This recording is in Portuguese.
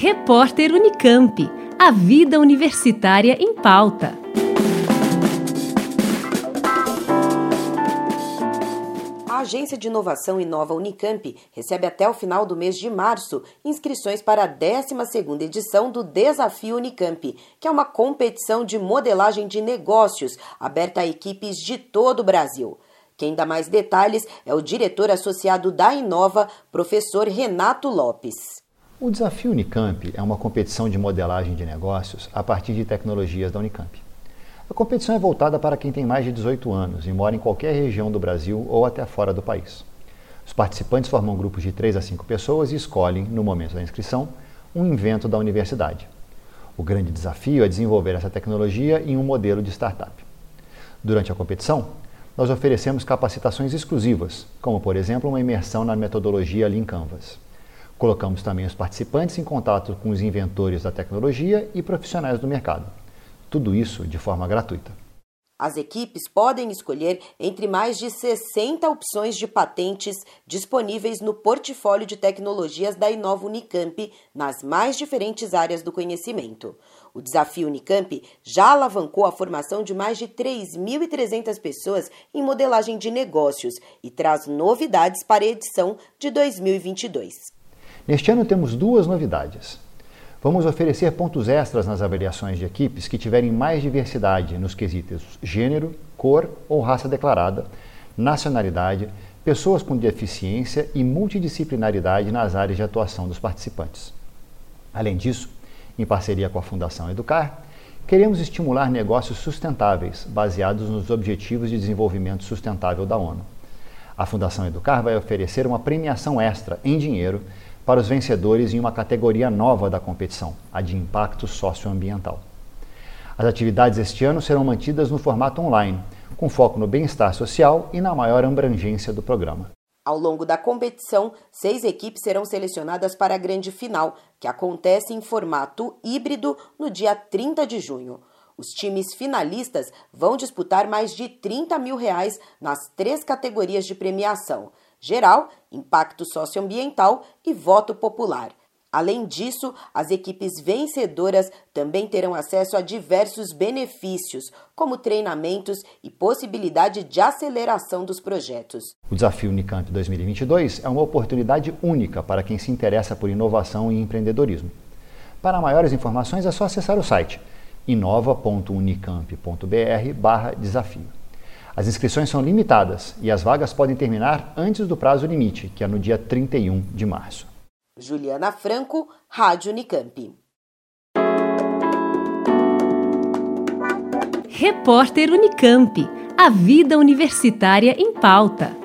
Repórter Unicamp. A vida universitária em pauta. A Agência de Inovação Inova Unicamp recebe até o final do mês de março inscrições para a 12ª edição do Desafio Unicamp, que é uma competição de modelagem de negócios aberta a equipes de todo o Brasil. Quem dá mais detalhes é o diretor associado da Inova, professor Renato Lopes. O Desafio Unicamp é uma competição de modelagem de negócios a partir de tecnologias da Unicamp. A competição é voltada para quem tem mais de 18 anos e mora em qualquer região do Brasil ou até fora do país. Os participantes formam grupos de 3 a 5 pessoas e escolhem, no momento da inscrição, um invento da universidade. O grande desafio é desenvolver essa tecnologia em um modelo de startup. Durante a competição, nós oferecemos capacitações exclusivas, como, por exemplo, uma imersão na metodologia Lean Canvas. Colocamos também os participantes em contato com os inventores da tecnologia e profissionais do mercado. Tudo isso de forma gratuita. As equipes podem escolher entre mais de 60 opções de patentes disponíveis no portfólio de tecnologias da Inova Unicamp nas mais diferentes áreas do conhecimento. O desafio Unicamp já alavancou a formação de mais de 3.300 pessoas em modelagem de negócios e traz novidades para a edição de 2022. Neste ano temos duas novidades. Vamos oferecer pontos extras nas avaliações de equipes que tiverem mais diversidade nos quesitos gênero, cor ou raça declarada, nacionalidade, pessoas com deficiência e multidisciplinaridade nas áreas de atuação dos participantes. Além disso, em parceria com a Fundação Educar, queremos estimular negócios sustentáveis baseados nos Objetivos de Desenvolvimento Sustentável da ONU. A Fundação Educar vai oferecer uma premiação extra em dinheiro para os vencedores em uma categoria nova da competição, a de impacto socioambiental. As atividades este ano serão mantidas no formato online, com foco no bem-estar social e na maior abrangência do programa. Ao longo da competição, seis equipes serão selecionadas para a grande final, que acontece em formato híbrido no dia 30 de junho. Os times finalistas vão disputar mais de 30 mil reais nas três categorias de premiação: geral, impacto socioambiental e voto popular. Além disso, as equipes vencedoras também terão acesso a diversos benefícios, como treinamentos e possibilidade de aceleração dos projetos. O Desafio Unicamp 2022 é uma oportunidade única para quem se interessa por inovação e empreendedorismo. Para maiores informações é só acessar o site inova.unicamp.br/desafio. As inscrições são limitadas e as vagas podem terminar antes do prazo limite, que é no dia 31 de março. Juliana Franco, Rádio Unicamp. Repórter Unicamp. A vida universitária em pauta.